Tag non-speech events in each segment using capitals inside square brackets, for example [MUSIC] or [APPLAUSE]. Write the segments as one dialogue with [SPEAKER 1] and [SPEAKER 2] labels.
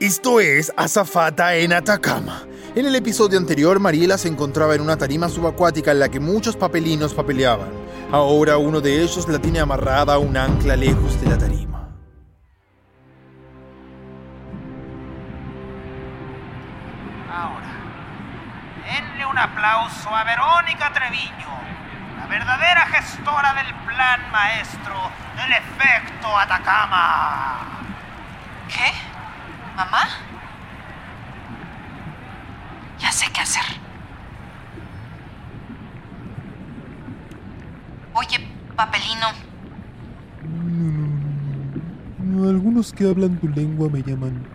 [SPEAKER 1] Esto es Azafata en Atacama. En el episodio anterior, Mariela se encontraba en una tarima subacuática en la que muchos papelinos papeleaban. Ahora uno de ellos la tiene amarrada a un ancla lejos de la tarima.
[SPEAKER 2] Ahora, denle un aplauso a Verónica Treviño, la verdadera gestora del plan maestro del efecto Atacama.
[SPEAKER 3] ¿Qué? ¿Mamá? Ya sé qué hacer. Oye, papelino,
[SPEAKER 4] Algunos que hablan tu lengua me llaman.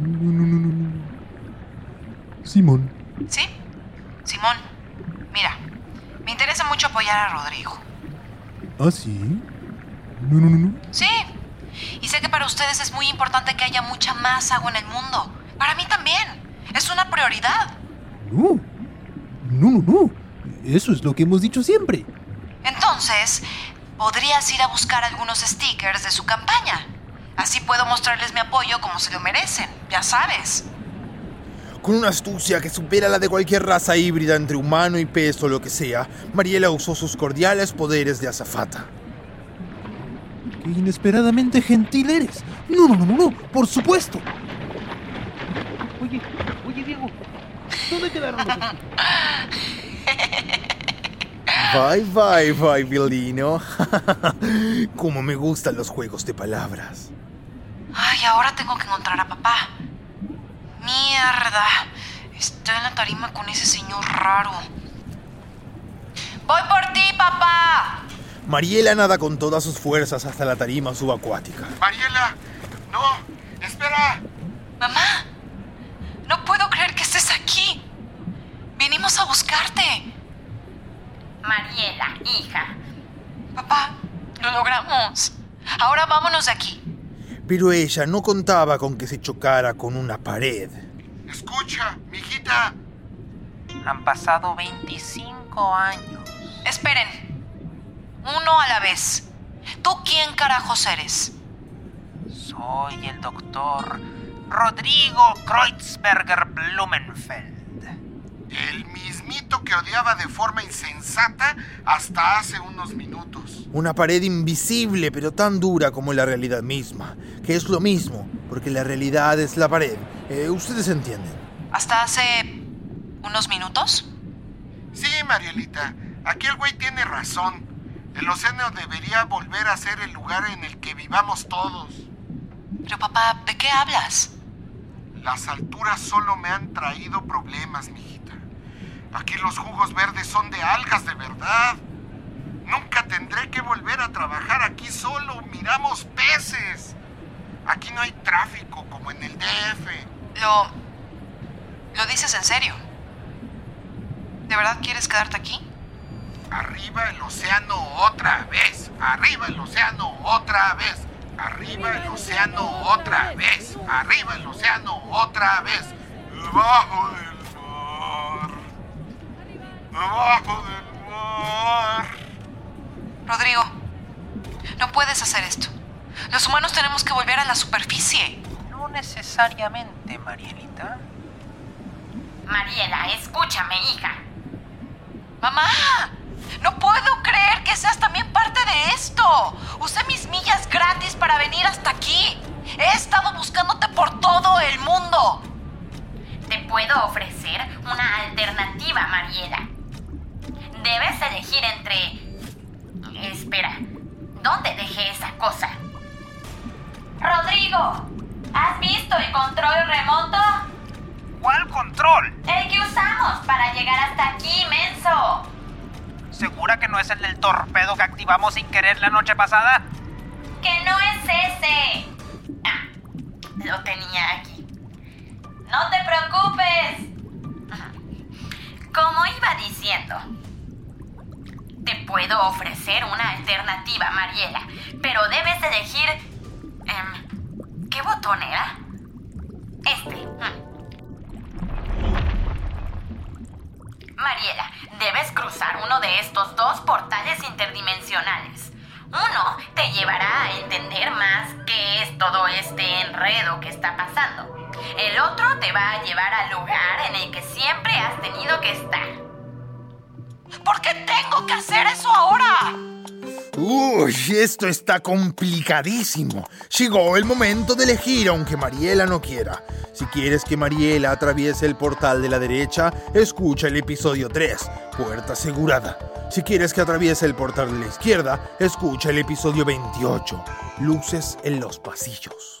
[SPEAKER 4] No, no, no, no, no. Simón.
[SPEAKER 3] ¿sí? Simón, mira, me interesa mucho apoyar a Rodrigo.
[SPEAKER 4] ¿Ah, sí? No, no, no, no.
[SPEAKER 3] Sí, y sé que para ustedes es muy importante que haya mucha más agua en el mundo. Para mí también. Es una prioridad.
[SPEAKER 4] No. No, no, no. Eso es lo que hemos dicho siempre.
[SPEAKER 3] Entonces, podrías ir a buscar algunos stickers de su campaña. Así puedo mostrarles mi apoyo como se lo merecen, ya sabes.
[SPEAKER 1] Con una astucia que supera la de cualquier raza híbrida entre humano y pez o lo que sea, Mariela usó sus cordiales poderes de azafata.
[SPEAKER 4] Qué inesperadamente gentil eres. No, no, no, no, no. Por supuesto. Oye, oye, Diego. ¿Dónde quedaron los?
[SPEAKER 1] Bye, bye, bye, Violino. [LAUGHS] Como me gustan los juegos de palabras.
[SPEAKER 3] Ay, ahora tengo que encontrar a papá. Mierda. Estoy en la tarima con ese señor raro. Voy por ti, papá.
[SPEAKER 1] Mariela nada con todas sus fuerzas hasta la tarima subacuática.
[SPEAKER 5] Mariela, no, espera.
[SPEAKER 3] Mamá, no puedo creer que estés aquí. Vinimos a buscarte.
[SPEAKER 6] Mariela, hija.
[SPEAKER 3] Papá, lo logramos. Ahora vámonos de aquí.
[SPEAKER 1] Pero ella no contaba con que se chocara con una pared.
[SPEAKER 5] Escucha, mijita.
[SPEAKER 2] Han pasado 25 años.
[SPEAKER 3] Esperen. Uno a la vez. ¿Tú quién carajos eres?
[SPEAKER 2] Soy el doctor Rodrigo Kreutzberger Blumenfeld.
[SPEAKER 5] El mismito que odiaba de forma insensata hasta hace unos minutos.
[SPEAKER 1] Una pared invisible pero tan dura como la realidad misma. Que es lo mismo, porque la realidad es la pared. Eh, Ustedes entienden.
[SPEAKER 3] ¿Hasta hace unos minutos?
[SPEAKER 5] Sí, Marielita, aquí el güey tiene razón. El océano debería volver a ser el lugar en el que vivamos todos.
[SPEAKER 3] Pero papá, ¿de qué hablas?
[SPEAKER 5] Las alturas solo me han traído problemas, mijita. Aquí los jugos verdes son de algas de verdad. Nunca tendré que volver a trabajar aquí solo. Miramos peces. Aquí no hay tráfico como en el DF.
[SPEAKER 3] Lo... ¿Lo dices en serio? ¿De verdad quieres quedarte aquí?
[SPEAKER 5] Arriba el océano otra vez. Arriba el océano otra vez. Arriba el océano otra vez. Arriba el océano otra vez. Debajo del mar. Debajo del mar.
[SPEAKER 3] Rodrigo, no puedes hacer esto. Los humanos tenemos que volver a la superficie.
[SPEAKER 2] No necesariamente, Marielita.
[SPEAKER 6] Mariela, escúchame, hija.
[SPEAKER 3] Mamá, no puedo creer que seas también parte de esto. Usé mis millas gratis para venir hasta aquí. He estado buscándote por todo el mundo.
[SPEAKER 6] Te puedo ofrecer una alternativa, Mariela. Debes elegir entre... Espera, ¿dónde dejé esa cosa? Rodrigo, ¿has visto el control remoto?
[SPEAKER 2] ¿Cuál control?
[SPEAKER 6] El que usamos para llegar hasta aquí, menso.
[SPEAKER 2] ¿Segura que no es el del torpedo que activamos sin querer la noche pasada?
[SPEAKER 6] Que no es ese. Ah, lo tenía aquí. No te preocupes. Como iba diciendo, te puedo ofrecer una alternativa, Mariela, pero debes elegir... em, ¿Qué botón era? Este. Cruzar uno de estos dos portales interdimensionales. Uno te llevará a entender más qué es todo este enredo que está pasando. El otro te va a llevar al lugar en el que siempre has tenido que estar.
[SPEAKER 3] ¿Por qué tengo que hacer eso ahora?
[SPEAKER 1] Uy, esto está complicadísimo. Llegó el momento de elegir aunque Mariela no quiera. Si quieres que Mariela atraviese el portal de la derecha, escucha el episodio 3, Puerta Asegurada. Si quieres que atraviese el portal de la izquierda, escucha el episodio 28, Luces en los pasillos.